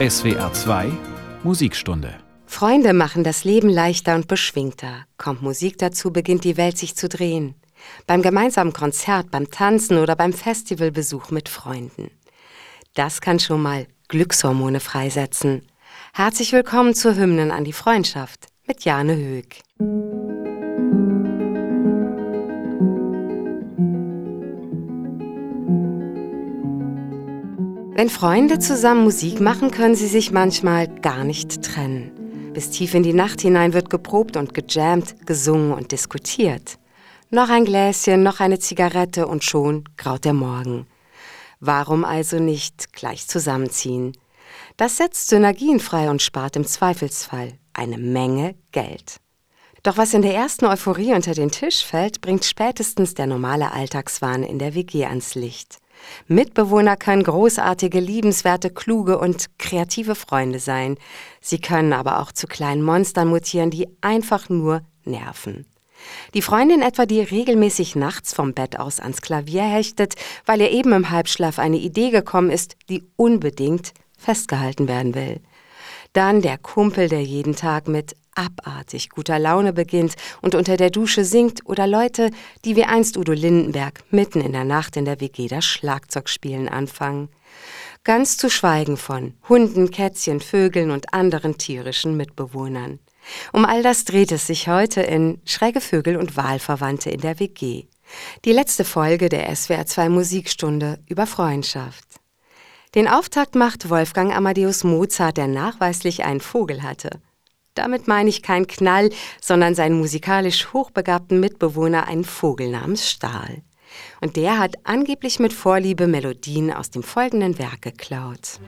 SWR 2 Musikstunde. Freunde machen das Leben leichter und beschwingter. Kommt Musik dazu, beginnt die Welt sich zu drehen. Beim gemeinsamen Konzert, beim Tanzen oder beim Festivalbesuch mit Freunden. Das kann schon mal Glückshormone freisetzen. Herzlich willkommen zur Hymnen an die Freundschaft mit Jane Höck. Wenn Freunde zusammen Musik machen, können sie sich manchmal gar nicht trennen. Bis tief in die Nacht hinein wird geprobt und gejammt, gesungen und diskutiert. Noch ein Gläschen, noch eine Zigarette und schon graut der Morgen. Warum also nicht gleich zusammenziehen? Das setzt Synergien frei und spart im Zweifelsfall eine Menge Geld. Doch was in der ersten Euphorie unter den Tisch fällt, bringt spätestens der normale Alltagswahn in der WG ans Licht. Mitbewohner können großartige, liebenswerte, kluge und kreative Freunde sein. Sie können aber auch zu kleinen Monstern mutieren, die einfach nur nerven. Die Freundin etwa, die regelmäßig nachts vom Bett aus ans Klavier hechtet, weil ihr eben im Halbschlaf eine Idee gekommen ist, die unbedingt festgehalten werden will. Dann der Kumpel, der jeden Tag mit abartig guter Laune beginnt und unter der Dusche singt oder Leute, die wie einst Udo Lindenberg mitten in der Nacht in der WG das Schlagzeugspielen anfangen. Ganz zu schweigen von Hunden, Kätzchen, Vögeln und anderen tierischen Mitbewohnern. Um all das dreht es sich heute in Schräge Vögel und Wahlverwandte in der WG. Die letzte Folge der SWR 2 Musikstunde über Freundschaft. Den Auftakt macht Wolfgang Amadeus Mozart, der nachweislich einen Vogel hatte. Damit meine ich keinen Knall, sondern seinen musikalisch hochbegabten Mitbewohner, einen Vogel namens Stahl. Und der hat angeblich mit Vorliebe Melodien aus dem folgenden Werk geklaut.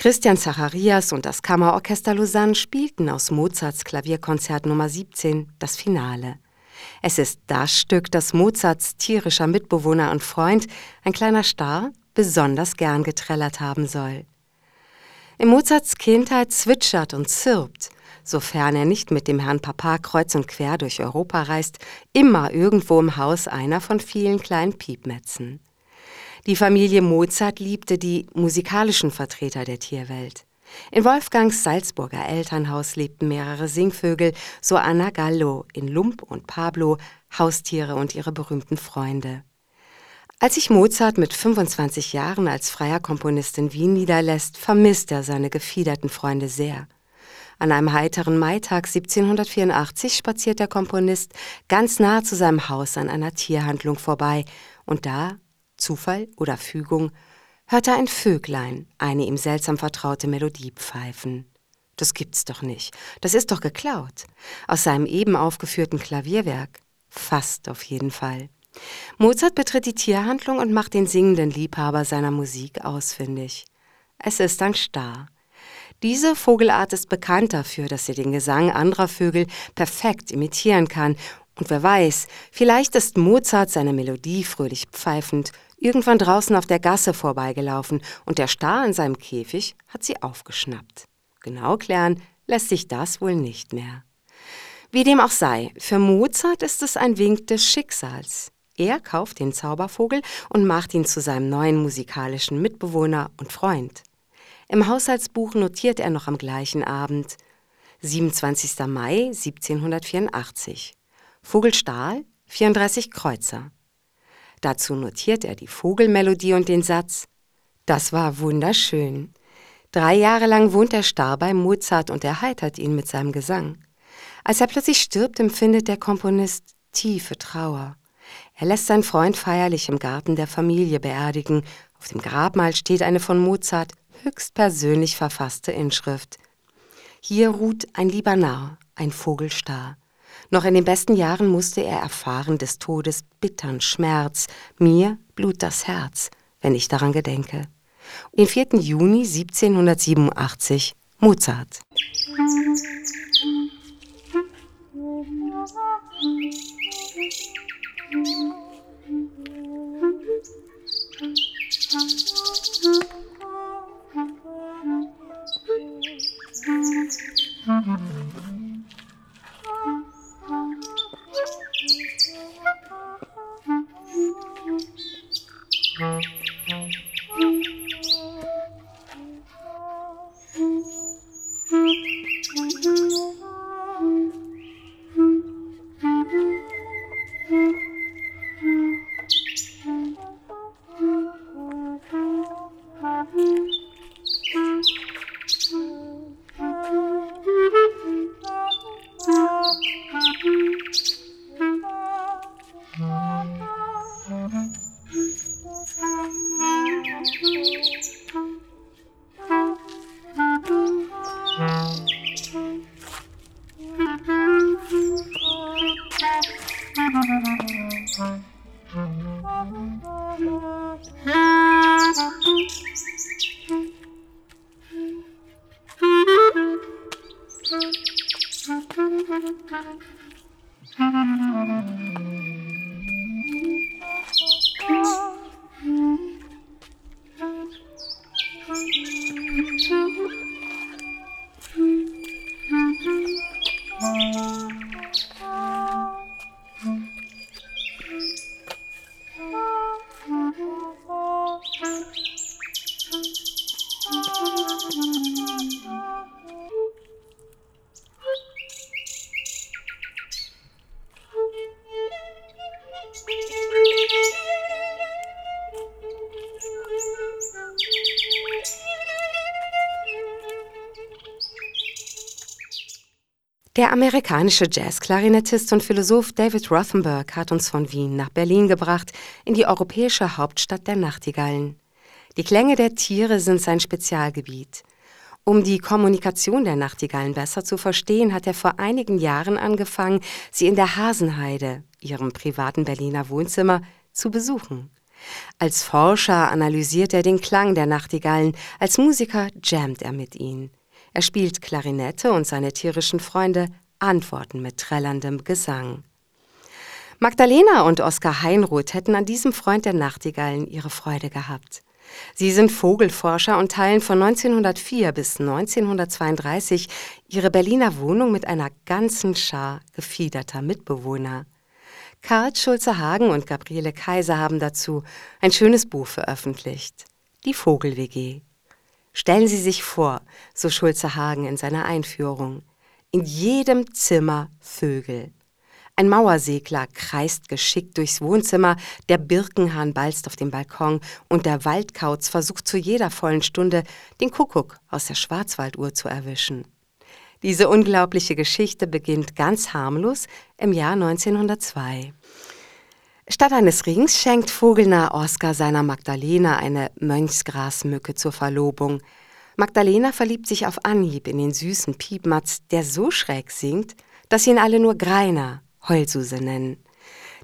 Christian Zacharias und das Kammerorchester Lausanne spielten aus Mozarts Klavierkonzert Nummer 17 das Finale. Es ist das Stück, das Mozarts tierischer Mitbewohner und Freund, ein kleiner Star, besonders gern getrellert haben soll. In Mozarts Kindheit zwitschert und zirpt, sofern er nicht mit dem Herrn Papa kreuz und quer durch Europa reist, immer irgendwo im Haus einer von vielen kleinen Piepmetzen. Die Familie Mozart liebte die musikalischen Vertreter der Tierwelt. In Wolfgangs Salzburger Elternhaus lebten mehrere Singvögel, so Anna Gallo, in Lump und Pablo, Haustiere und ihre berühmten Freunde. Als sich Mozart mit 25 Jahren als freier Komponist in Wien niederlässt, vermisst er seine gefiederten Freunde sehr. An einem heiteren Maitag 1784 spaziert der Komponist ganz nah zu seinem Haus an einer Tierhandlung vorbei, und da, Zufall oder Fügung, hört er ein Vöglein eine ihm seltsam vertraute Melodie pfeifen. Das gibt's doch nicht. Das ist doch geklaut. Aus seinem eben aufgeführten Klavierwerk. Fast auf jeden Fall. Mozart betritt die Tierhandlung und macht den singenden Liebhaber seiner Musik ausfindig. Es ist ein Star. Diese Vogelart ist bekannt dafür, dass sie den Gesang anderer Vögel perfekt imitieren kann. Und wer weiß, vielleicht ist Mozart seine Melodie fröhlich pfeifend irgendwann draußen auf der Gasse vorbeigelaufen und der Star in seinem Käfig hat sie aufgeschnappt. Genau klären lässt sich das wohl nicht mehr. Wie dem auch sei, für Mozart ist es ein Wink des Schicksals. Er kauft den Zaubervogel und macht ihn zu seinem neuen musikalischen Mitbewohner und Freund. Im Haushaltsbuch notiert er noch am gleichen Abend 27. Mai 1784 Vogelstahl 34 Kreuzer. Dazu notiert er die Vogelmelodie und den Satz Das war wunderschön. Drei Jahre lang wohnt der Star bei Mozart und erheitert ihn mit seinem Gesang. Als er plötzlich stirbt, empfindet der Komponist tiefe Trauer. Er lässt seinen Freund feierlich im Garten der Familie beerdigen. Auf dem Grabmal steht eine von Mozart höchstpersönlich verfasste Inschrift. Hier ruht ein lieber Narr, ein Vogelstar. Noch in den besten Jahren musste er erfahren des Todes bittern Schmerz. Mir blut das Herz, wenn ich daran gedenke. Den 4. Juni 1787 Mozart. Der amerikanische Jazzklarinettist und Philosoph David Rothenberg hat uns von Wien nach Berlin gebracht, in die europäische Hauptstadt der Nachtigallen. Die Klänge der Tiere sind sein Spezialgebiet. Um die Kommunikation der Nachtigallen besser zu verstehen, hat er vor einigen Jahren angefangen, sie in der Hasenheide, ihrem privaten Berliner Wohnzimmer, zu besuchen. Als Forscher analysiert er den Klang der Nachtigallen, als Musiker jammt er mit ihnen. Er spielt Klarinette und seine tierischen Freunde antworten mit trällerndem Gesang. Magdalena und Oskar Heinroth hätten an diesem Freund der Nachtigallen ihre Freude gehabt. Sie sind Vogelforscher und teilen von 1904 bis 1932 ihre Berliner Wohnung mit einer ganzen Schar gefiederter Mitbewohner. Karl Schulze-Hagen und Gabriele Kaiser haben dazu ein schönes Buch veröffentlicht. Die Vogel-WG. Stellen Sie sich vor, so Schulze Hagen in seiner Einführung, in jedem Zimmer Vögel. Ein Mauersegler kreist geschickt durchs Wohnzimmer, der Birkenhahn balzt auf dem Balkon und der Waldkauz versucht zu jeder vollen Stunde, den Kuckuck aus der Schwarzwalduhr zu erwischen. Diese unglaubliche Geschichte beginnt ganz harmlos im Jahr 1902. Statt eines Rings schenkt Vogelnah Oskar seiner Magdalena eine Mönchsgrasmücke zur Verlobung. Magdalena verliebt sich auf Anhieb in den süßen Piepmatz, der so schräg singt, dass ihn alle nur Greiner, Heulsuse nennen.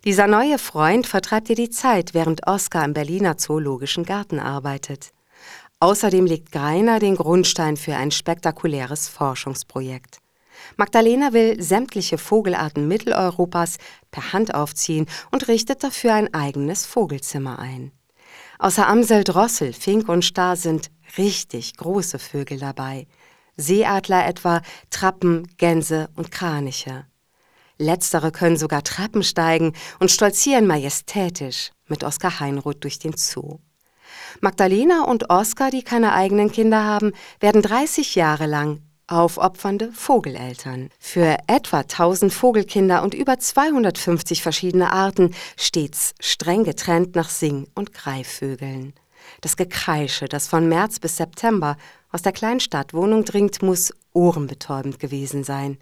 Dieser neue Freund vertreibt ihr die Zeit, während Oskar im Berliner Zoologischen Garten arbeitet. Außerdem legt Greiner den Grundstein für ein spektakuläres Forschungsprojekt. Magdalena will sämtliche Vogelarten Mitteleuropas per Hand aufziehen und richtet dafür ein eigenes Vogelzimmer ein. Außer Amsel, Drossel, Fink und Star sind richtig große Vögel dabei. Seeadler etwa, Trappen, Gänse und Kraniche. Letztere können sogar Treppen steigen und stolzieren majestätisch mit Oskar Heinroth durch den Zoo. Magdalena und Oskar, die keine eigenen Kinder haben, werden 30 Jahre lang aufopfernde Vogeleltern. Für etwa 1000 Vogelkinder und über 250 verschiedene Arten, stets streng getrennt nach Sing- und Greifvögeln. Das Gekreische, das von März bis September aus der Kleinstadtwohnung dringt, muss ohrenbetäubend gewesen sein.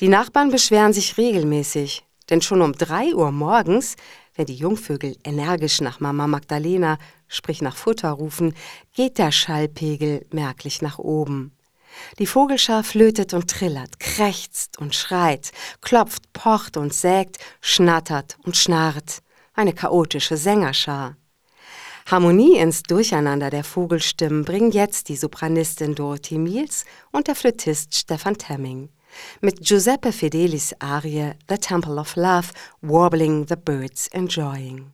Die Nachbarn beschweren sich regelmäßig, denn schon um drei Uhr morgens, wenn die Jungvögel energisch nach Mama Magdalena, sprich nach Futter rufen, geht der Schallpegel merklich nach oben. Die Vogelschar flötet und trillert, krächzt und schreit, klopft, pocht und sägt, schnattert und schnarrt. Eine chaotische Sängerschar. Harmonie ins Durcheinander der Vogelstimmen bringen jetzt die Sopranistin Dorothy Miels und der Flötist Stefan Temming. Mit Giuseppe Fidelis Arie The Temple of Love, Warbling the Birds Enjoying.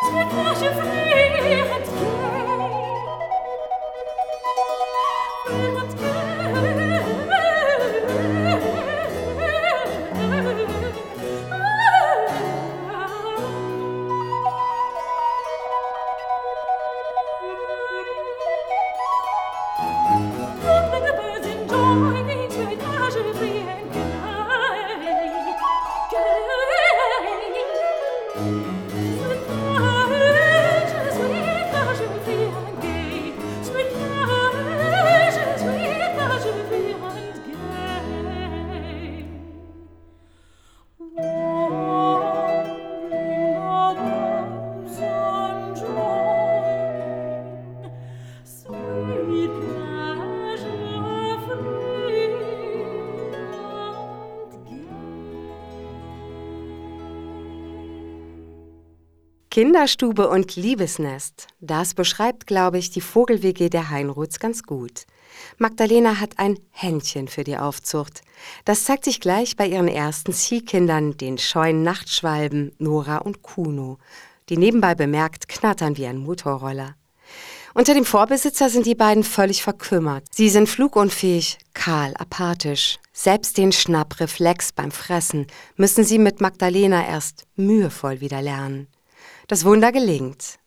Zu Kinderstube und Liebesnest, das beschreibt, glaube ich, die Vogel-WG der Heinruths ganz gut. Magdalena hat ein Händchen für die Aufzucht. Das zeigt sich gleich bei ihren ersten Ziehkindern, den scheuen Nachtschwalben Nora und Kuno. die nebenbei bemerkt knattern wie ein Motorroller. Unter dem Vorbesitzer sind die beiden völlig verkümmert. Sie sind flugunfähig, kahl, apathisch. Selbst den Schnappreflex beim Fressen müssen sie mit Magdalena erst mühevoll wieder lernen. Das Wunder gelingt.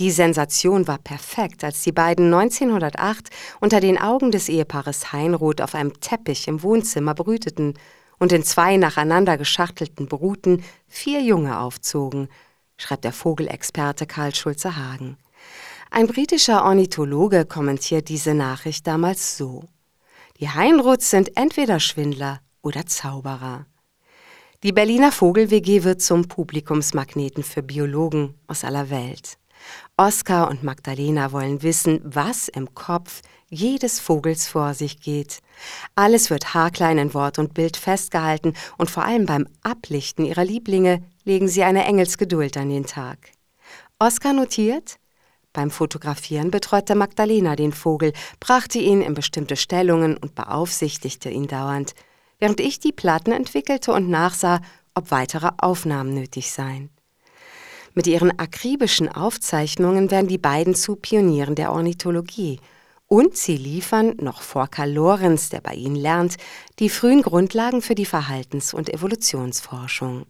Die Sensation war perfekt, als die beiden 1908 unter den Augen des Ehepaares Heinroth auf einem Teppich im Wohnzimmer brüteten und in zwei nacheinander geschachtelten Bruten vier Junge aufzogen, schreibt der Vogelexperte Karl Schulze-Hagen. Ein britischer Ornithologe kommentiert diese Nachricht damals so. Die Heinroths sind entweder Schwindler oder Zauberer. Die Berliner Vogel-WG wird zum Publikumsmagneten für Biologen aus aller Welt. Oskar und Magdalena wollen wissen, was im Kopf jedes Vogels vor sich geht. Alles wird haarklein in Wort und Bild festgehalten und vor allem beim Ablichten ihrer Lieblinge legen sie eine Engelsgeduld an den Tag. Oskar notiert, beim Fotografieren betreute Magdalena den Vogel, brachte ihn in bestimmte Stellungen und beaufsichtigte ihn dauernd, während ich die Platten entwickelte und nachsah, ob weitere Aufnahmen nötig seien. Mit ihren akribischen Aufzeichnungen werden die beiden zu Pionieren der Ornithologie und sie liefern, noch vor Karl Lorenz, der bei ihnen lernt, die frühen Grundlagen für die Verhaltens- und Evolutionsforschung.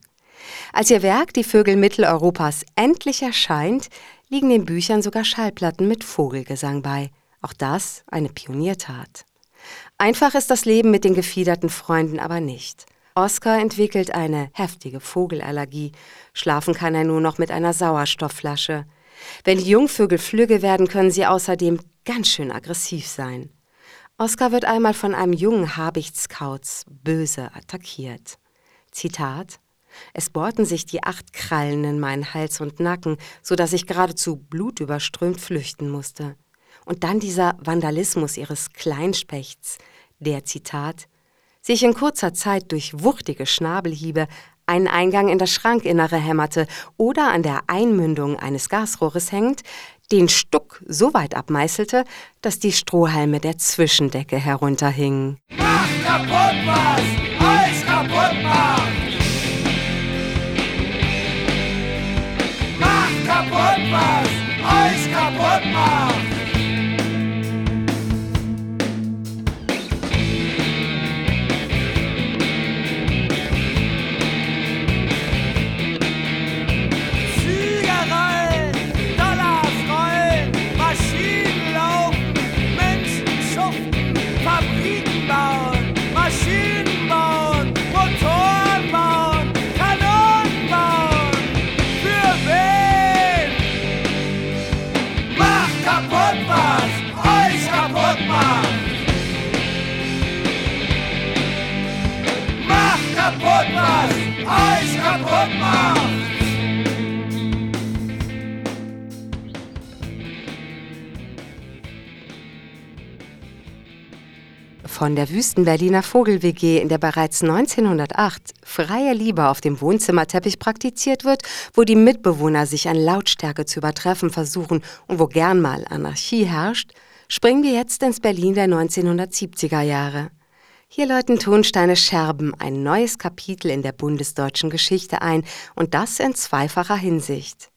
Als ihr Werk Die Vögel Mitteleuropas endlich erscheint, liegen den Büchern sogar Schallplatten mit Vogelgesang bei. Auch das eine Pioniertat. Einfach ist das Leben mit den gefiederten Freunden aber nicht. Oskar entwickelt eine heftige Vogelallergie. Schlafen kann er nur noch mit einer Sauerstoffflasche. Wenn die Jungvögel flügge werden, können sie außerdem ganz schön aggressiv sein. Oskar wird einmal von einem jungen Habichtskauz böse attackiert. Zitat es bohrten sich die acht Krallen in meinen Hals und Nacken, so dass ich geradezu blutüberströmt flüchten musste. Und dann dieser Vandalismus ihres Kleinspechts, der Zitat sich in kurzer Zeit durch wuchtige Schnabelhiebe einen Eingang in das Schrankinnere hämmerte oder an der Einmündung eines Gasrohres hängend, den Stuck so weit abmeißelte, dass die Strohhalme der Zwischendecke herunterhingen. Mach kaputt was! Alles kaputt macht! Mach kaputt was! Alles kaputt macht! Von der Wüsten-Berliner Vogel-WG, in der bereits 1908 freie Liebe auf dem Wohnzimmerteppich praktiziert wird, wo die Mitbewohner sich an Lautstärke zu übertreffen versuchen und wo gern mal Anarchie herrscht, springen wir jetzt ins Berlin der 1970er Jahre. Hier läuten Tonsteine Scherben ein neues Kapitel in der bundesdeutschen Geschichte ein und das in zweifacher Hinsicht.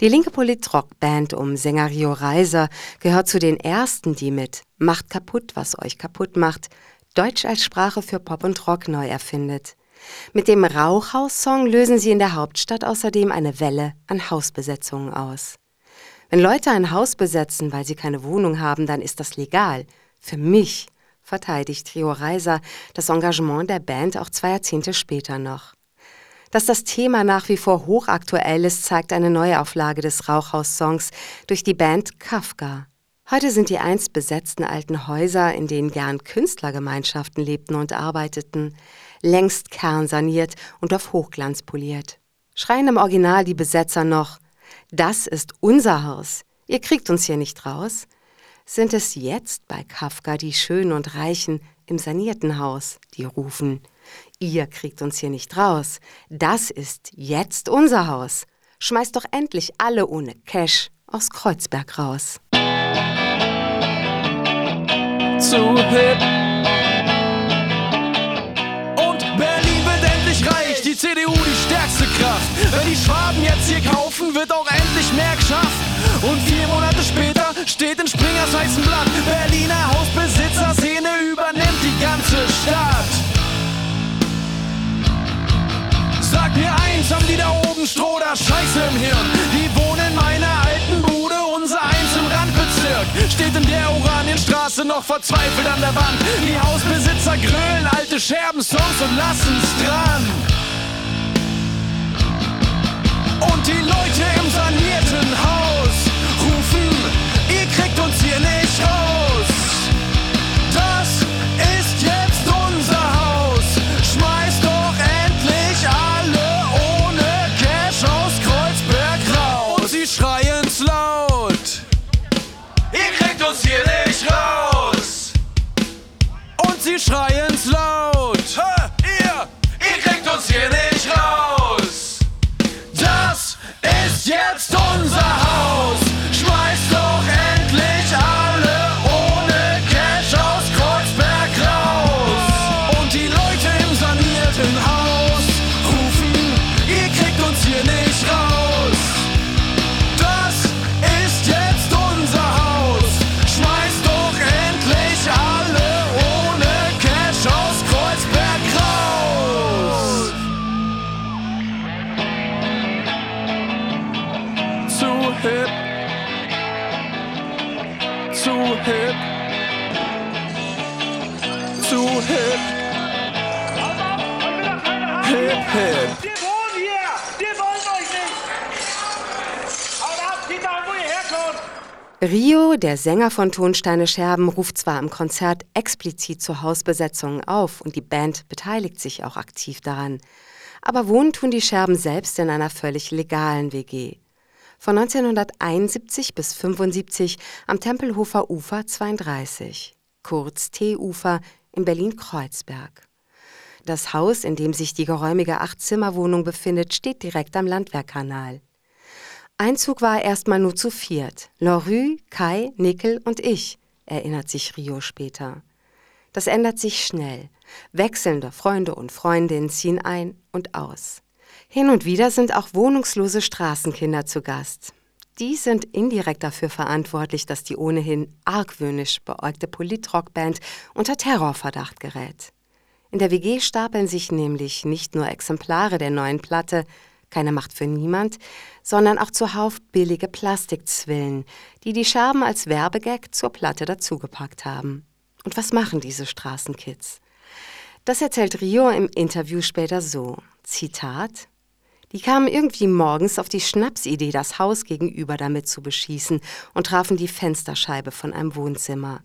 Die linke Politrock-Band um Sänger Rio Reiser gehört zu den ersten, die mit Macht kaputt, was euch kaputt macht, Deutsch als Sprache für Pop und Rock neu erfindet. Mit dem Rauchhaus-Song lösen sie in der Hauptstadt außerdem eine Welle an Hausbesetzungen aus. Wenn Leute ein Haus besetzen, weil sie keine Wohnung haben, dann ist das legal. Für mich verteidigt Trio Reiser das Engagement der Band auch zwei Jahrzehnte später noch. Dass das Thema nach wie vor hochaktuell ist, zeigt eine Neuauflage des Rauchhaus-Songs durch die Band Kafka. Heute sind die einst besetzten alten Häuser, in denen gern Künstlergemeinschaften lebten und arbeiteten, längst kernsaniert und auf Hochglanz poliert. Schreien im Original die Besetzer noch, das ist unser Haus, ihr kriegt uns hier nicht raus, sind es jetzt bei Kafka die Schönen und Reichen im sanierten Haus, die rufen, ihr kriegt uns hier nicht raus, das ist jetzt unser Haus, schmeißt doch endlich alle ohne Cash aus Kreuzberg raus. Zu hip. Und Berlin wird endlich reich, die CDU die stärkste Kraft. Wenn die Schwaben jetzt hier kaufen, wird auch endlich mehr geschafft. Und vier Monate später steht in Springers heißen Blatt, Berliner Hausbesitzer-Szene übernimmt die ganze Stadt. Sag mir eins, haben die da oben Stroh oder Scheiße im Hirn? Die wohnen in meiner alten Bude, unser eins im Randbezirk. Steht in der Oranienstraße noch verzweifelt an der Wand. Die Hausbesitzer grölen alte Scherben-Songs und lassen's dran. Und die Leute im sanierten Haus Sänger von Tonsteine Scherben, ruft zwar im Konzert explizit zu Hausbesetzungen auf und die Band beteiligt sich auch aktiv daran, aber wohnen tun die Scherben selbst in einer völlig legalen WG. Von 1971 bis 75 am Tempelhofer Ufer 32, kurz T-Ufer in Berlin-Kreuzberg. Das Haus, in dem sich die geräumige Acht-Zimmer-Wohnung befindet, steht direkt am Landwehrkanal. Einzug war erstmal nur zu viert. Lorue, Kai, Nickel und ich, erinnert sich Rio später. Das ändert sich schnell. Wechselnde Freunde und Freundinnen ziehen ein und aus. Hin und wieder sind auch wohnungslose Straßenkinder zu Gast. Die sind indirekt dafür verantwortlich, dass die ohnehin argwöhnisch beäugte Politrockband unter Terrorverdacht gerät. In der WG stapeln sich nämlich nicht nur Exemplare der neuen Platte, keine Macht für niemand, sondern auch zuhauf billige Plastikzwillen, die die Scherben als Werbegag zur Platte dazugepackt haben. Und was machen diese Straßenkids? Das erzählt Rio im Interview später so. Zitat. Die kamen irgendwie morgens auf die Schnapsidee, das Haus gegenüber damit zu beschießen und trafen die Fensterscheibe von einem Wohnzimmer.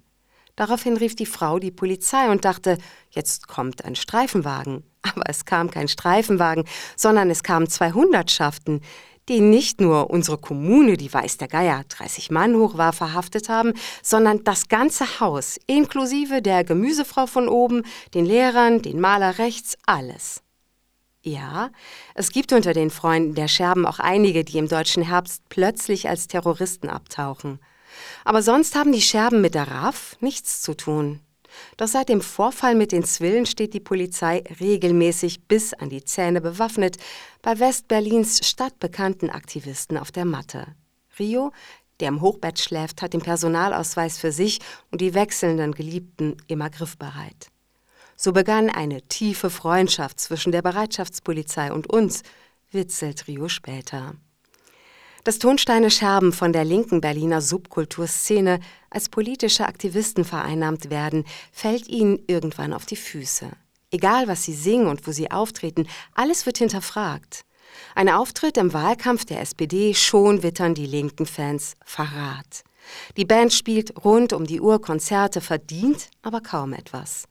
Daraufhin rief die Frau die Polizei und dachte, jetzt kommt ein Streifenwagen. Aber es kam kein Streifenwagen, sondern es kamen zwei Hundertschaften, die nicht nur unsere Kommune, die weiß der Geier, 30 Mann hoch war, verhaftet haben, sondern das ganze Haus, inklusive der Gemüsefrau von oben, den Lehrern, den Maler rechts, alles. Ja, es gibt unter den Freunden der Scherben auch einige, die im deutschen Herbst plötzlich als Terroristen abtauchen. Aber sonst haben die Scherben mit der RAF nichts zu tun. Doch seit dem Vorfall mit den Zwillen steht die Polizei regelmäßig bis an die Zähne bewaffnet bei Westberlins stadtbekannten Aktivisten auf der Matte. Rio, der im Hochbett schläft, hat den Personalausweis für sich und die wechselnden Geliebten immer griffbereit. So begann eine tiefe Freundschaft zwischen der Bereitschaftspolizei und uns, witzelt Rio später. Dass Tonsteine Scherben von der linken Berliner Subkulturszene als politische Aktivisten vereinnahmt werden, fällt ihnen irgendwann auf die Füße. Egal, was sie singen und wo sie auftreten, alles wird hinterfragt. Ein Auftritt im Wahlkampf der SPD, schon wittern die linken Fans Verrat. Die Band spielt rund um die Uhr Konzerte, verdient aber kaum etwas.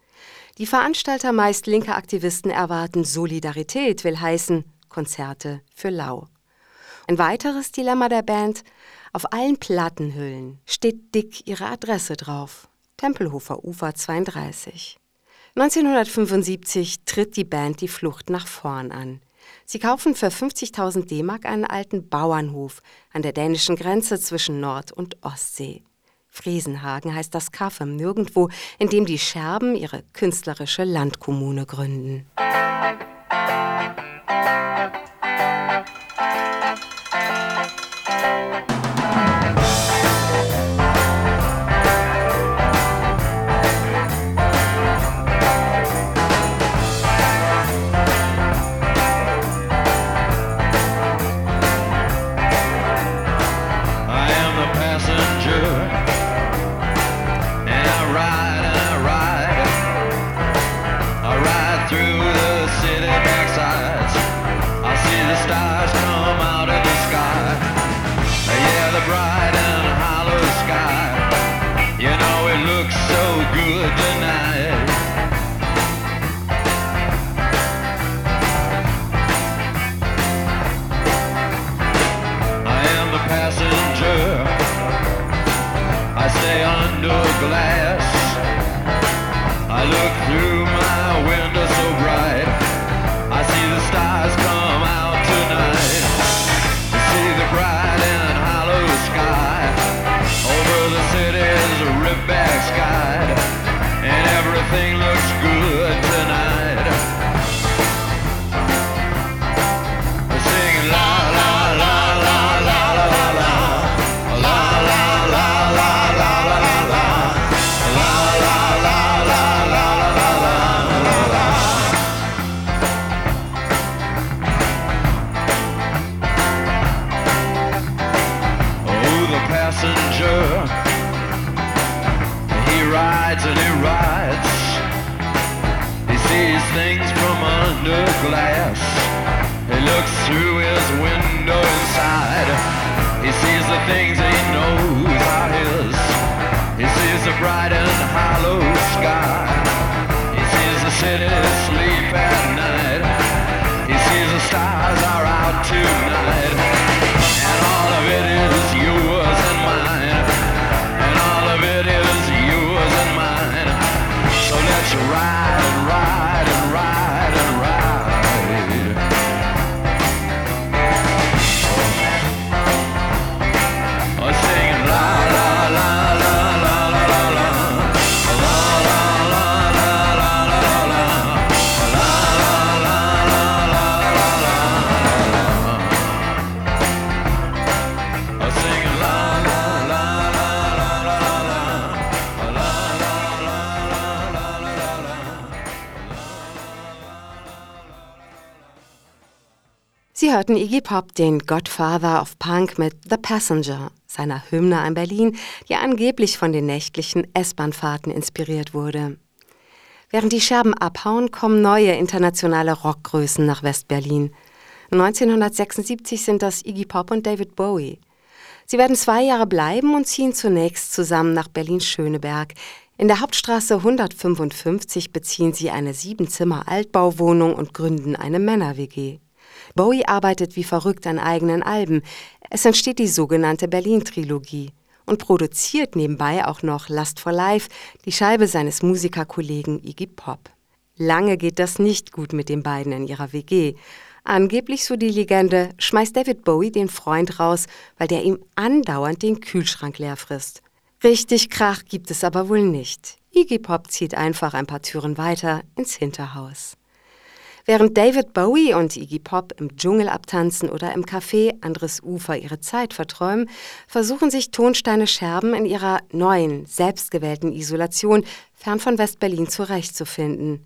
Die Veranstalter, meist linke Aktivisten, erwarten Solidarität, will heißen Konzerte für lau. Ein weiteres Dilemma der Band, auf allen Plattenhüllen steht dick ihre Adresse drauf. Tempelhofer Ufer 32. 1975 tritt die Band die Flucht nach vorn an. Sie kaufen für 50.000 D-Mark einen alten Bauernhof an der dänischen Grenze zwischen Nord- und Ostsee. Friesenhagen heißt das Kaff im Nirgendwo, in dem die Scherben ihre künstlerische Landkommune gründen. Hörten Iggy Pop, den Godfather of Punk mit The Passenger, seiner Hymne an Berlin, die angeblich von den nächtlichen S-Bahn-Fahrten inspiriert wurde. Während die Scherben abhauen, kommen neue internationale Rockgrößen nach West-Berlin. 1976 sind das Iggy Pop und David Bowie. Sie werden zwei Jahre bleiben und ziehen zunächst zusammen nach Berlin-Schöneberg. In der Hauptstraße 155 beziehen sie eine Siebenzimmer-Altbauwohnung und gründen eine Männer-WG. Bowie arbeitet wie verrückt an eigenen Alben. Es entsteht die sogenannte Berlin-Trilogie und produziert nebenbei auch noch Last for Life, die Scheibe seines Musikerkollegen Iggy Pop. Lange geht das nicht gut mit den beiden in ihrer WG. Angeblich, so die Legende, schmeißt David Bowie den Freund raus, weil der ihm andauernd den Kühlschrank leer frisst. Richtig Krach gibt es aber wohl nicht. Iggy Pop zieht einfach ein paar Türen weiter ins Hinterhaus. Während David Bowie und Iggy Pop im Dschungel abtanzen oder im Café Anderes Ufer ihre Zeit verträumen, versuchen sich Tonsteine Scherben in ihrer neuen, selbstgewählten Isolation fern von West-Berlin zurechtzufinden.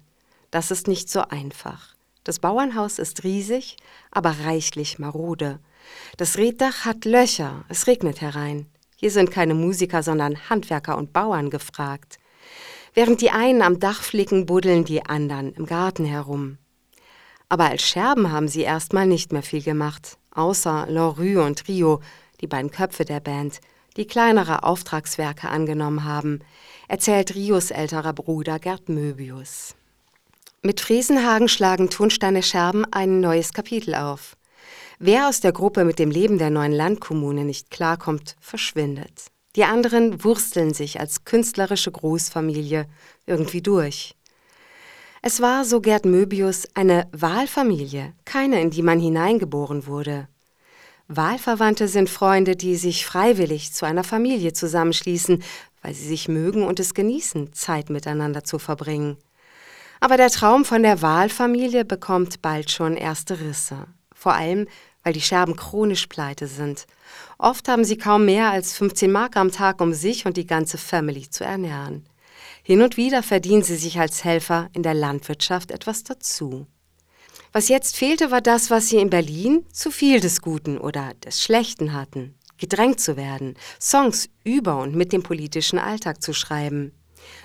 Das ist nicht so einfach. Das Bauernhaus ist riesig, aber reichlich marode. Das Reddach hat Löcher, es regnet herein. Hier sind keine Musiker, sondern Handwerker und Bauern gefragt. Während die einen am Dach flicken, buddeln die anderen im Garten herum. Aber als Scherben haben sie erstmal nicht mehr viel gemacht, außer Lorue und Rio, die beiden Köpfe der Band, die kleinere Auftragswerke angenommen haben, erzählt Rios älterer Bruder Gerd Möbius. Mit Friesenhagen schlagen Tonsteine Scherben ein neues Kapitel auf. Wer aus der Gruppe mit dem Leben der neuen Landkommune nicht klarkommt, verschwindet. Die anderen wursteln sich als künstlerische Großfamilie irgendwie durch. Es war, so Gerd Möbius, eine Wahlfamilie, keine, in die man hineingeboren wurde. Wahlverwandte sind Freunde, die sich freiwillig zu einer Familie zusammenschließen, weil sie sich mögen und es genießen, Zeit miteinander zu verbringen. Aber der Traum von der Wahlfamilie bekommt bald schon erste Risse. Vor allem, weil die Scherben chronisch pleite sind. Oft haben sie kaum mehr als 15 Mark am Tag, um sich und die ganze Family zu ernähren. Hin und wieder verdienen sie sich als Helfer in der Landwirtschaft etwas dazu. Was jetzt fehlte, war das, was sie in Berlin zu viel des Guten oder des Schlechten hatten. Gedrängt zu werden, Songs über und mit dem politischen Alltag zu schreiben.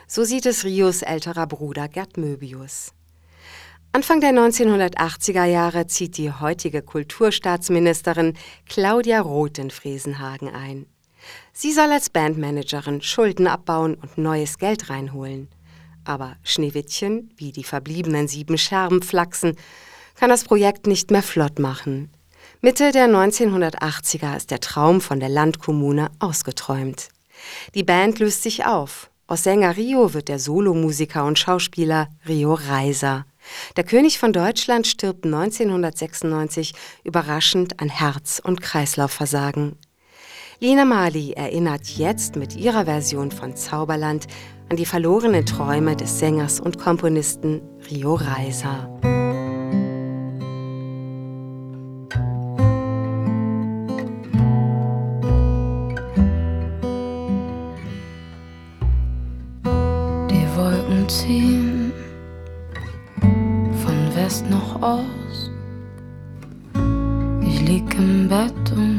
So sieht es Rios älterer Bruder Gerd Möbius. Anfang der 1980er Jahre zieht die heutige Kulturstaatsministerin Claudia Roth in Fresenhagen ein. Sie soll als Bandmanagerin Schulden abbauen und neues Geld reinholen. Aber Schneewittchen, wie die verbliebenen sieben Scherben flachsen, kann das Projekt nicht mehr flott machen. Mitte der 1980er ist der Traum von der Landkommune ausgeträumt. Die Band löst sich auf. Aus Sänger Rio wird der Solomusiker und Schauspieler Rio Reiser. Der König von Deutschland stirbt 1996 überraschend an Herz- und Kreislaufversagen. Lina Mali erinnert jetzt mit ihrer Version von Zauberland an die verlorenen Träume des Sängers und Komponisten Rio Reiser. Die Wolken ziehen von West nach Ost. Ich lieg im Bett und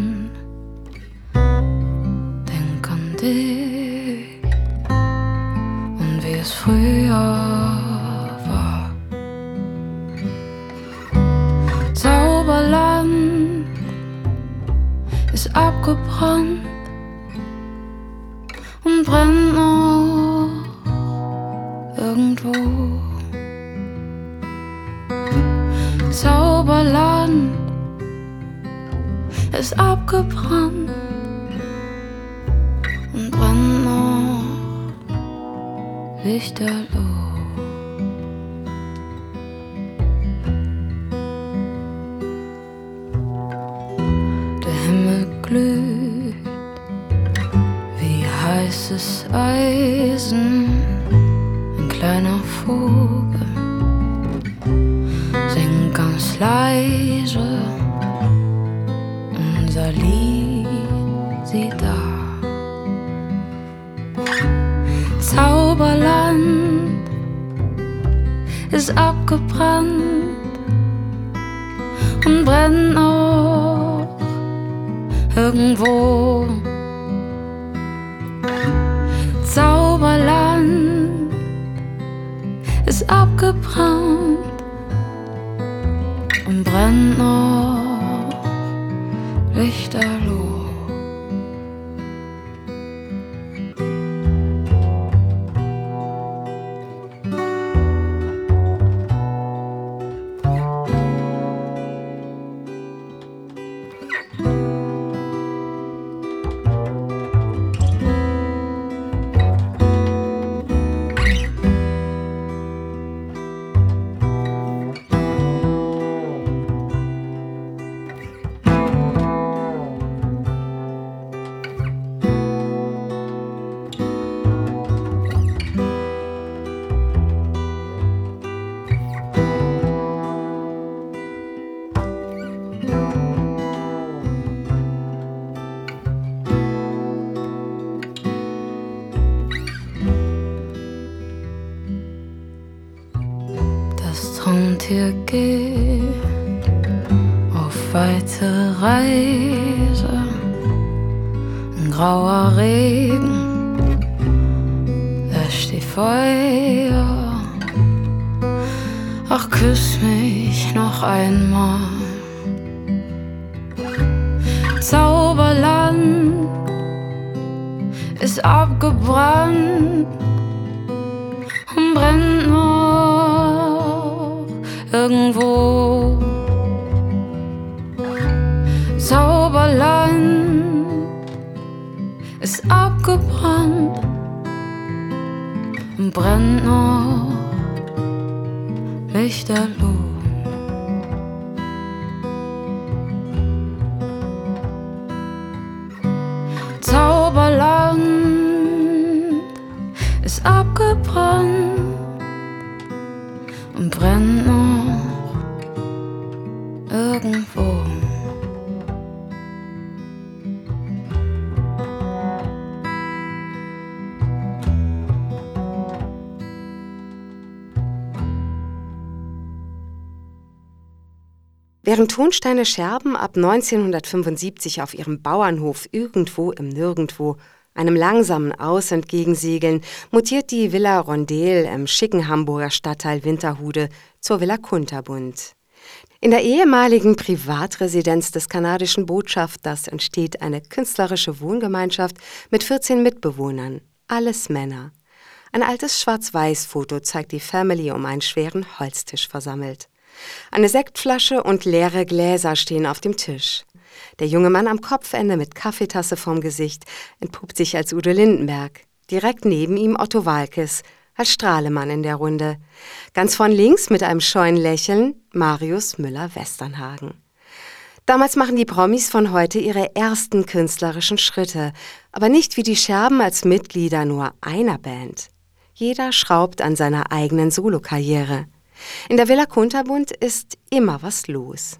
Zauberland ist abgebrannt und brennt noch irgendwo. Zauberland ist abgebrannt und brennt noch lichterloh. Abgebrannt und brennt noch irgendwo. Zauberland ist abgebrannt und brennt noch lichterloh. Während Tonsteine Scherben ab 1975 auf ihrem Bauernhof irgendwo im Nirgendwo einem langsamen Aus entgegensegeln, mutiert die Villa Rondel im schicken Hamburger Stadtteil Winterhude zur Villa Kunterbund. In der ehemaligen Privatresidenz des kanadischen Botschafters entsteht eine künstlerische Wohngemeinschaft mit 14 Mitbewohnern, alles Männer. Ein altes Schwarz-Weiß-Foto zeigt die Family um einen schweren Holztisch versammelt. Eine Sektflasche und leere Gläser stehen auf dem Tisch. Der junge Mann am Kopfende mit Kaffeetasse vorm Gesicht entpuppt sich als Udo Lindenberg. Direkt neben ihm Otto Walkes als Strahlemann in der Runde. Ganz von links mit einem scheuen Lächeln Marius Müller-Westernhagen. Damals machen die Promis von heute ihre ersten künstlerischen Schritte, aber nicht wie die Scherben als Mitglieder nur einer Band. Jeder schraubt an seiner eigenen Solokarriere. In der Villa Kunterbund ist immer was los.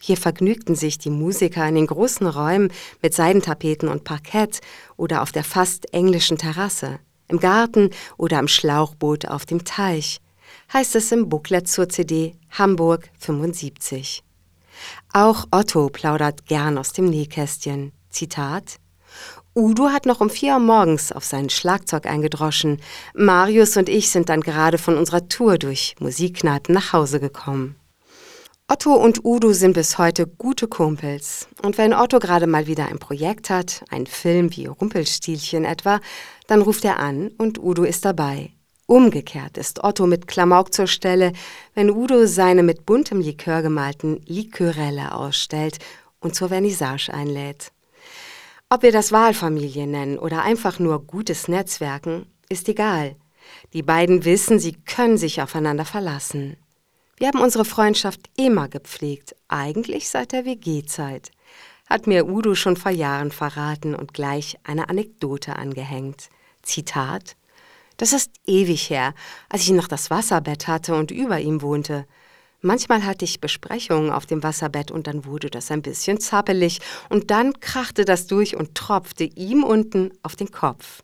Hier vergnügten sich die Musiker in den großen Räumen mit Seidentapeten und Parkett oder auf der fast englischen Terrasse, im Garten oder am Schlauchboot auf dem Teich, heißt es im Booklet zur CD Hamburg 75. Auch Otto plaudert gern aus dem Nähkästchen. Zitat Udo hat noch um vier Uhr morgens auf sein Schlagzeug eingedroschen. Marius und ich sind dann gerade von unserer Tour durch Musikkneipen nach Hause gekommen. Otto und Udo sind bis heute gute Kumpels. Und wenn Otto gerade mal wieder ein Projekt hat, ein Film wie Rumpelstilchen etwa, dann ruft er an und Udo ist dabei. Umgekehrt ist Otto mit Klamauk zur Stelle, wenn Udo seine mit buntem Likör gemalten Likörelle ausstellt und zur Vernissage einlädt. Ob wir das Wahlfamilie nennen oder einfach nur gutes Netzwerken, ist egal. Die beiden wissen, sie können sich aufeinander verlassen. Wir haben unsere Freundschaft immer gepflegt, eigentlich seit der WG-Zeit. Hat mir Udo schon vor Jahren verraten und gleich eine Anekdote angehängt. Zitat Das ist ewig her, als ich noch das Wasserbett hatte und über ihm wohnte. Manchmal hatte ich Besprechungen auf dem Wasserbett und dann wurde das ein bisschen zappelig und dann krachte das durch und tropfte ihm unten auf den Kopf.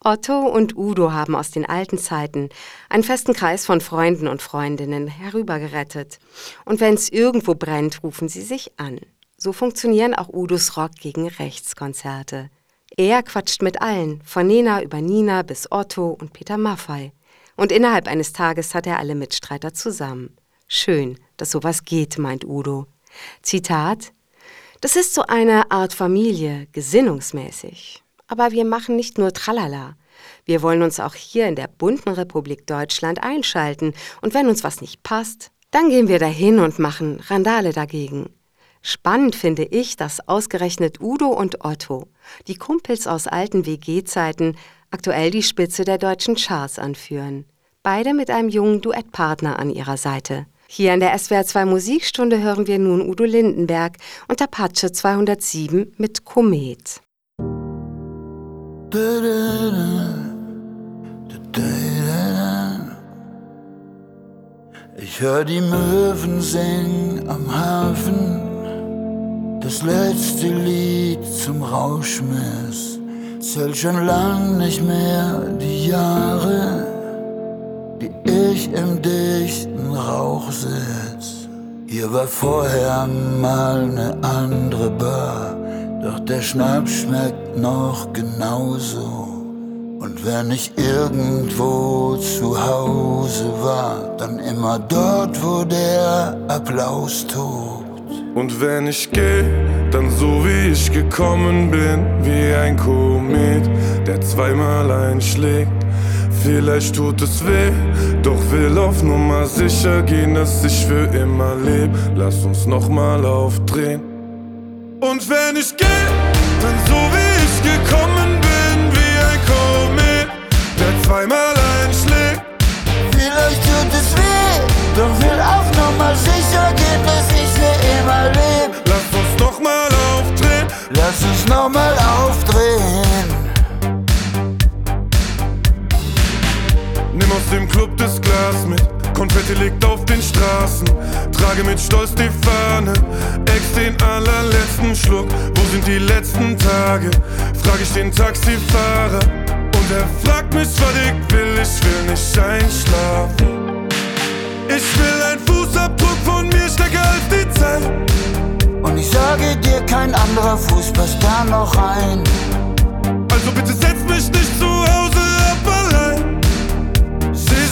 Otto und Udo haben aus den alten Zeiten einen festen Kreis von Freunden und Freundinnen herübergerettet. Und wenn es irgendwo brennt, rufen sie sich an. So funktionieren auch Udos Rock gegen Rechtskonzerte. Er quatscht mit allen, von Nena über Nina bis Otto und Peter Maffei. Und innerhalb eines Tages hat er alle Mitstreiter zusammen. Schön, dass sowas geht, meint Udo. Zitat Das ist so eine Art Familie, gesinnungsmäßig. Aber wir machen nicht nur Tralala. Wir wollen uns auch hier in der bunten Republik Deutschland einschalten und wenn uns was nicht passt, dann gehen wir dahin und machen Randale dagegen. Spannend finde ich, dass ausgerechnet Udo und Otto, die Kumpels aus alten WG-Zeiten, aktuell die Spitze der deutschen Charts anführen. Beide mit einem jungen Duettpartner an ihrer Seite. Hier in der SWR 2 Musikstunde hören wir nun Udo Lindenberg und Apache 207 mit Komet. Ich hör die Möwen singen am Hafen, das letzte Lied zum Rauschmiss. Zählt schon lang nicht mehr die Jahre die ich im dichten Rauch sitz. Hier war vorher mal ne andere Bar, doch der Schnaps schmeckt noch genauso. Und wenn ich irgendwo zu Hause war, dann immer dort, wo der Applaus tobt. Und wenn ich geh, dann so wie ich gekommen bin, wie ein Komet, der zweimal einschlägt Vielleicht tut es weh, doch will auf Nummer sicher gehen, dass ich für immer leb. Lass uns nochmal aufdrehen. Und wenn ich geh, dann so wie ich gekommen bin, wie ein Komet, der zweimal einschlägt. Vielleicht tut es weh, doch will auf Nummer sicher gehen, dass ich für immer leb. Lass uns nochmal aufdrehen. Lass uns nochmal aufdrehen. Nimm aus dem Club das Glas mit. Konfetti liegt auf den Straßen. Trage mit Stolz die Fahne. Ex den allerletzten Schluck. Wo sind die letzten Tage? Frag ich den Taxifahrer. Und er fragt mich, was ich will. Ich will nicht einschlafen. Ich will ein Fußabdruck von mir stärker als die Zeit. Und ich sage dir, kein anderer Fuß passt da noch rein. Also bitte setz mich nicht zu Hause.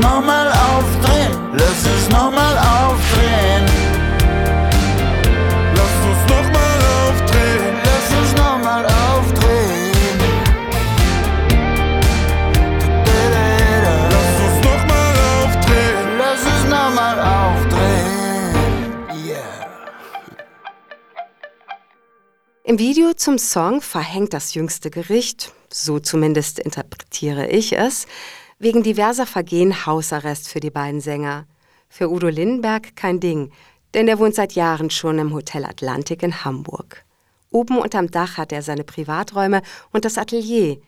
nochmal aufdrehen, lass es nochmal aufdrehen. Lass uns nochmal aufdrehen, lass uns nochmal aufdrehen. Lass uns nochmal aufdrehen, lass es nochmal aufdrehen. Yeah. Im Video zum Song verhängt das jüngste Gericht, so zumindest interpretiere ich es, wegen diverser Vergehen Hausarrest für die beiden Sänger. Für Udo Lindenberg kein Ding, denn er wohnt seit Jahren schon im Hotel Atlantik in Hamburg. Oben unterm Dach hat er seine Privaträume und das Atelier.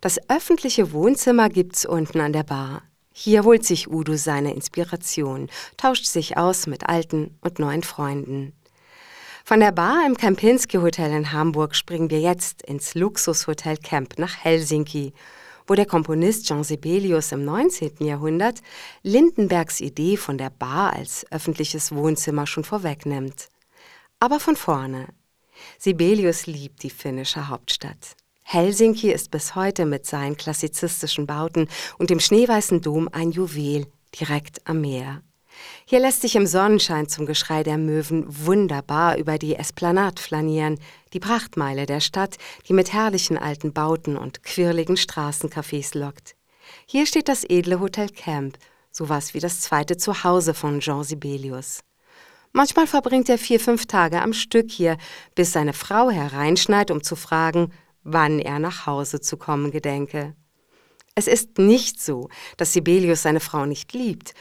Das öffentliche Wohnzimmer gibt's unten an der Bar. Hier holt sich Udo seine Inspiration, tauscht sich aus mit alten und neuen Freunden. Von der Bar im Kempinski Hotel in Hamburg springen wir jetzt ins Luxushotel Camp nach Helsinki, wo der Komponist Jean Sibelius im 19. Jahrhundert Lindenbergs Idee von der Bar als öffentliches Wohnzimmer schon vorwegnimmt. Aber von vorne. Sibelius liebt die finnische Hauptstadt. Helsinki ist bis heute mit seinen klassizistischen Bauten und dem schneeweißen Dom ein Juwel direkt am Meer. Hier lässt sich im Sonnenschein zum Geschrei der Möwen wunderbar über die Esplanade flanieren, die Prachtmeile der Stadt, die mit herrlichen alten Bauten und quirligen Straßencafés lockt. Hier steht das edle Hotel Camp, sowas wie das zweite Zuhause von Jean Sibelius. Manchmal verbringt er vier, fünf Tage am Stück hier, bis seine Frau hereinschneit, um zu fragen, wann er nach Hause zu kommen gedenke. Es ist nicht so, dass Sibelius seine Frau nicht liebt,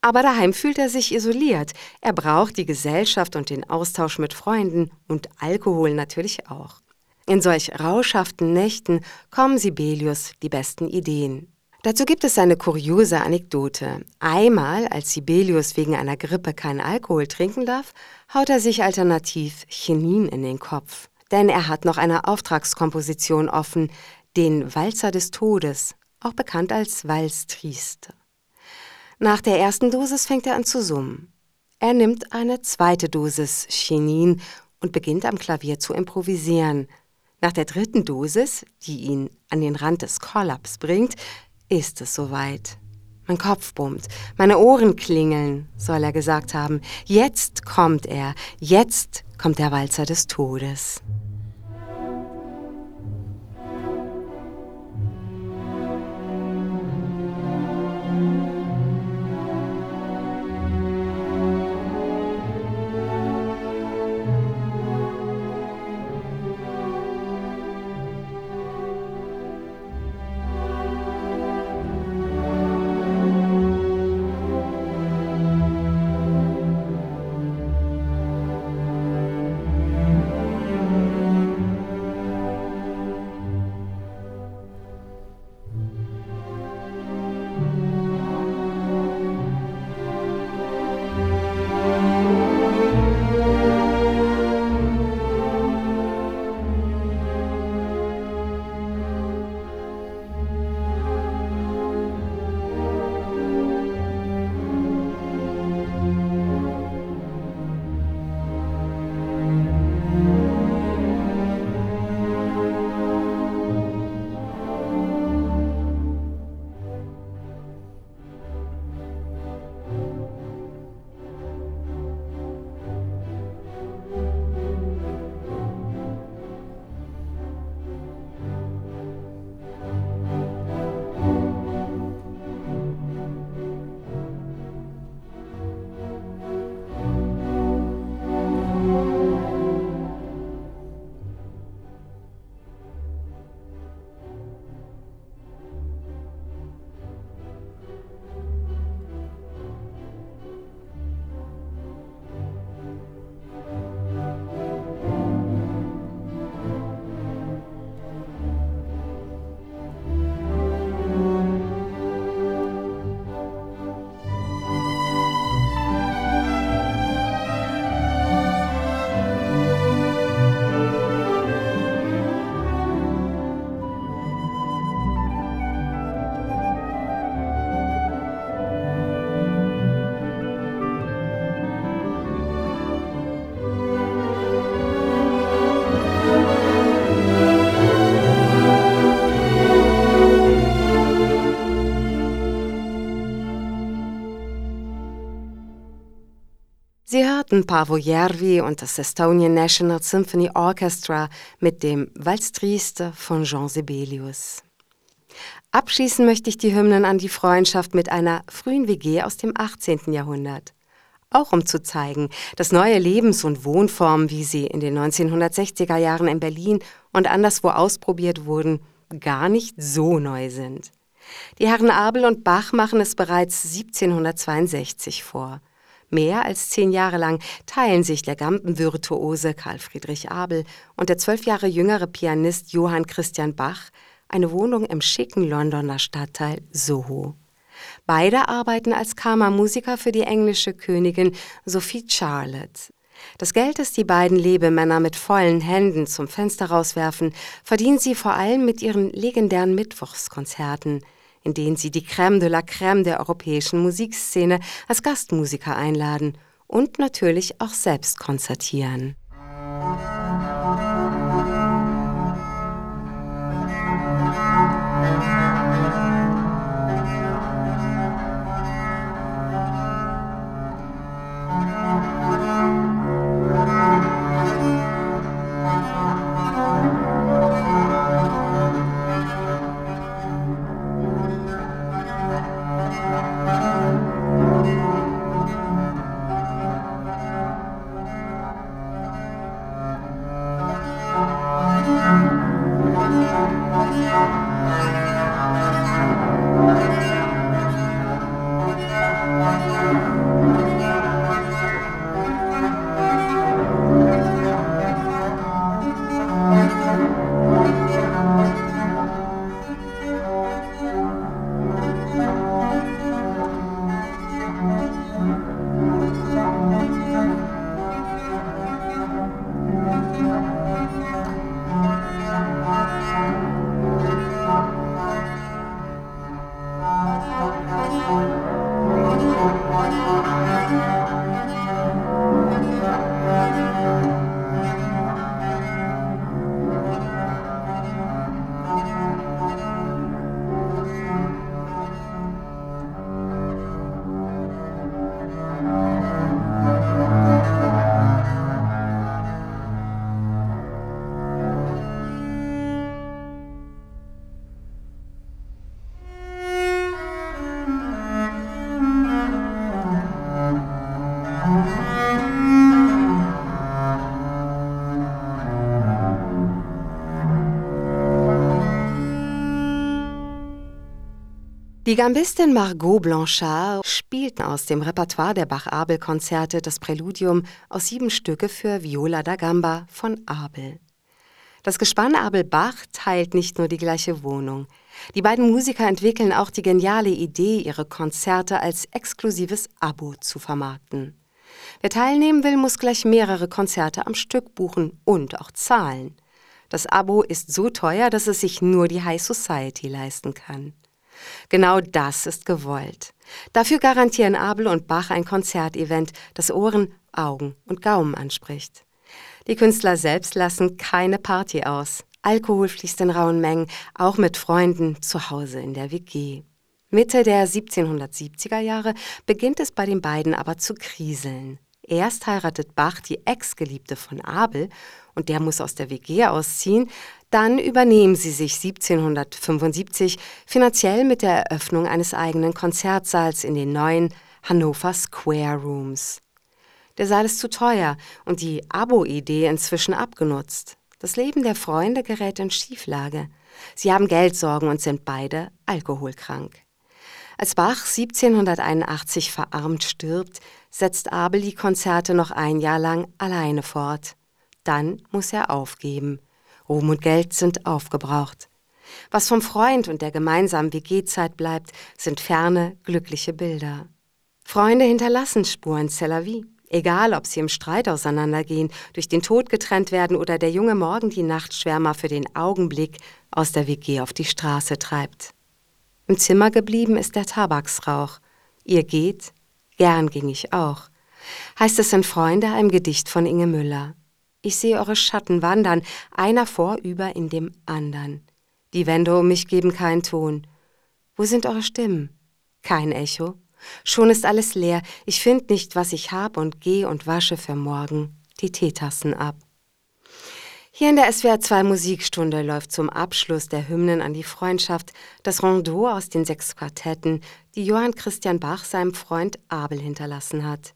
aber daheim fühlt er sich isoliert. Er braucht die Gesellschaft und den Austausch mit Freunden und Alkohol natürlich auch. In solch rauschhaften Nächten kommen Sibelius die besten Ideen. Dazu gibt es eine kuriose Anekdote. Einmal, als Sibelius wegen einer Grippe keinen Alkohol trinken darf, haut er sich alternativ Chinin in den Kopf. Denn er hat noch eine Auftragskomposition offen, den Walzer des Todes, auch bekannt als Walz Trieste. Nach der ersten Dosis fängt er an zu summen. Er nimmt eine zweite Dosis Chinin und beginnt am Klavier zu improvisieren. Nach der dritten Dosis, die ihn an den Rand des Kollaps bringt, ist es soweit. Mein Kopf bummt, meine Ohren klingeln, soll er gesagt haben. Jetzt kommt er, jetzt kommt der Walzer des Todes. Hörten Paavo Järvi und das Estonian National Symphony Orchestra mit dem Walz Trieste von Jean Sibelius. Abschließen möchte ich die Hymnen an die Freundschaft mit einer frühen WG aus dem 18. Jahrhundert. Auch um zu zeigen, dass neue Lebens- und Wohnformen, wie sie in den 1960er Jahren in Berlin und anderswo ausprobiert wurden, gar nicht so neu sind. Die Herren Abel und Bach machen es bereits 1762 vor. Mehr als zehn Jahre lang teilen sich der Gampenvirtuose Karl Friedrich Abel und der zwölf Jahre jüngere Pianist Johann Christian Bach eine Wohnung im schicken Londoner Stadtteil Soho. Beide arbeiten als Kammermusiker für die englische Königin Sophie Charlotte. Das Geld, das die beiden Lebemänner mit vollen Händen zum Fenster rauswerfen, verdienen sie vor allem mit ihren legendären Mittwochskonzerten, in denen sie die Crème de la Crème der europäischen Musikszene als Gastmusiker einladen und natürlich auch selbst konzertieren. Die Gambistin Margot Blanchard spielten aus dem Repertoire der Bach-Abel-Konzerte das Präludium aus sieben Stücke für Viola da Gamba von Abel. Das Gespann Abel-Bach teilt nicht nur die gleiche Wohnung. Die beiden Musiker entwickeln auch die geniale Idee, ihre Konzerte als exklusives Abo zu vermarkten. Wer teilnehmen will, muss gleich mehrere Konzerte am Stück buchen und auch zahlen. Das Abo ist so teuer, dass es sich nur die High Society leisten kann. Genau das ist gewollt. Dafür garantieren Abel und Bach ein Konzertevent, das Ohren, Augen und Gaumen anspricht. Die Künstler selbst lassen keine Party aus. Alkohol fließt in rauen Mengen, auch mit Freunden zu Hause in der WG. Mitte der 1770er Jahre beginnt es bei den beiden aber zu kriseln. Erst heiratet Bach die Ex-Geliebte von Abel und der muss aus der WG ausziehen, dann übernehmen sie sich 1775 finanziell mit der Eröffnung eines eigenen Konzertsaals in den neuen Hannover Square Rooms. Der Saal ist zu teuer und die Abo-Idee inzwischen abgenutzt. Das Leben der Freunde gerät in Schieflage. Sie haben Geldsorgen und sind beide alkoholkrank. Als Bach 1781 verarmt stirbt, setzt Abel die Konzerte noch ein Jahr lang alleine fort. Dann muss er aufgeben. Ruhm und Geld sind aufgebraucht. Was vom Freund und der gemeinsamen WG-Zeit bleibt, sind ferne, glückliche Bilder. Freunde hinterlassen Spuren Cellavi. Egal, ob sie im Streit auseinandergehen, durch den Tod getrennt werden oder der junge Morgen die Nachtschwärmer für den Augenblick aus der WG auf die Straße treibt. Im Zimmer geblieben ist der Tabaksrauch. Ihr geht, gern ging ich auch. Heißt es in Freunde, einem Gedicht von Inge Müller. Ich sehe eure Schatten wandern, einer vorüber in dem andern. Die Wände um mich geben keinen Ton. Wo sind eure Stimmen? Kein Echo. Schon ist alles leer. Ich find nicht, was ich hab und geh und wasche für morgen die Teetassen ab. Hier in der SWR 2 Musikstunde läuft zum Abschluss der Hymnen an die Freundschaft das Rondeau aus den sechs Quartetten, die Johann Christian Bach seinem Freund Abel hinterlassen hat.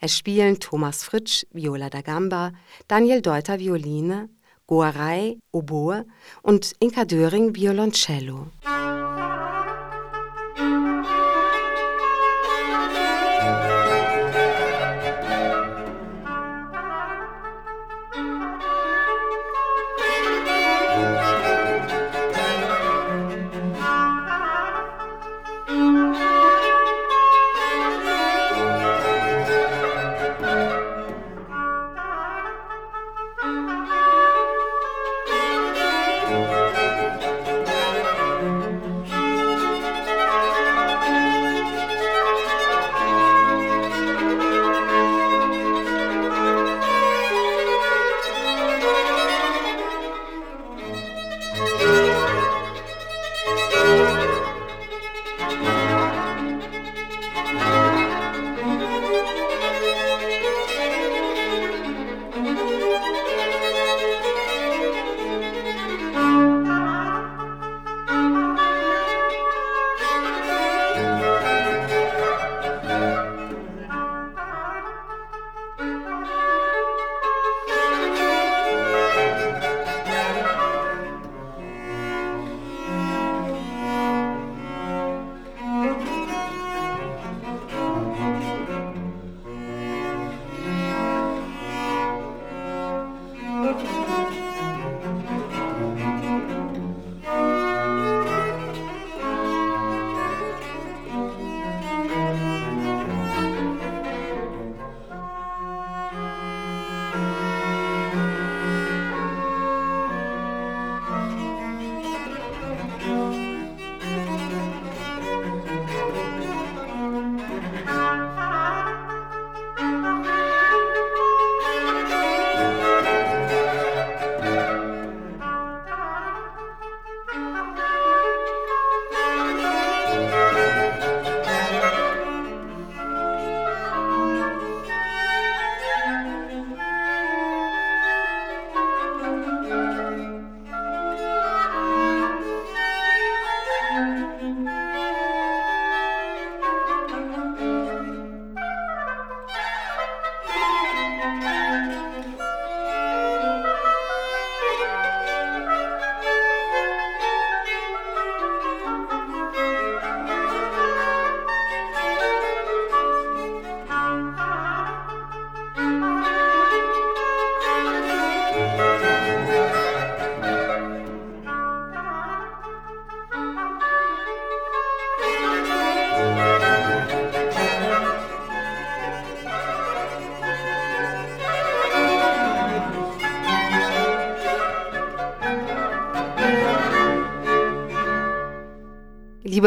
Es spielen Thomas Fritsch, Viola da Gamba, Daniel Deuter, Violine, Goarei, Oboe und Inka Döring, Violoncello.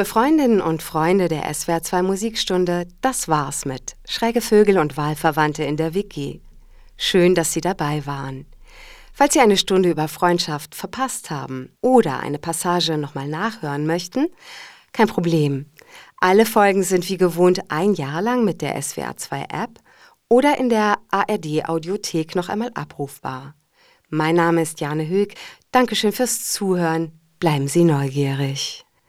Liebe Freundinnen und Freunde der SWR 2 Musikstunde, das war's mit Schräge Vögel und Wahlverwandte in der WG. Schön, dass Sie dabei waren. Falls Sie eine Stunde über Freundschaft verpasst haben oder eine Passage nochmal nachhören möchten, kein Problem. Alle Folgen sind wie gewohnt ein Jahr lang mit der SWR 2 App oder in der ARD Audiothek noch einmal abrufbar. Mein Name ist Jane Hög. Dankeschön fürs Zuhören. Bleiben Sie neugierig.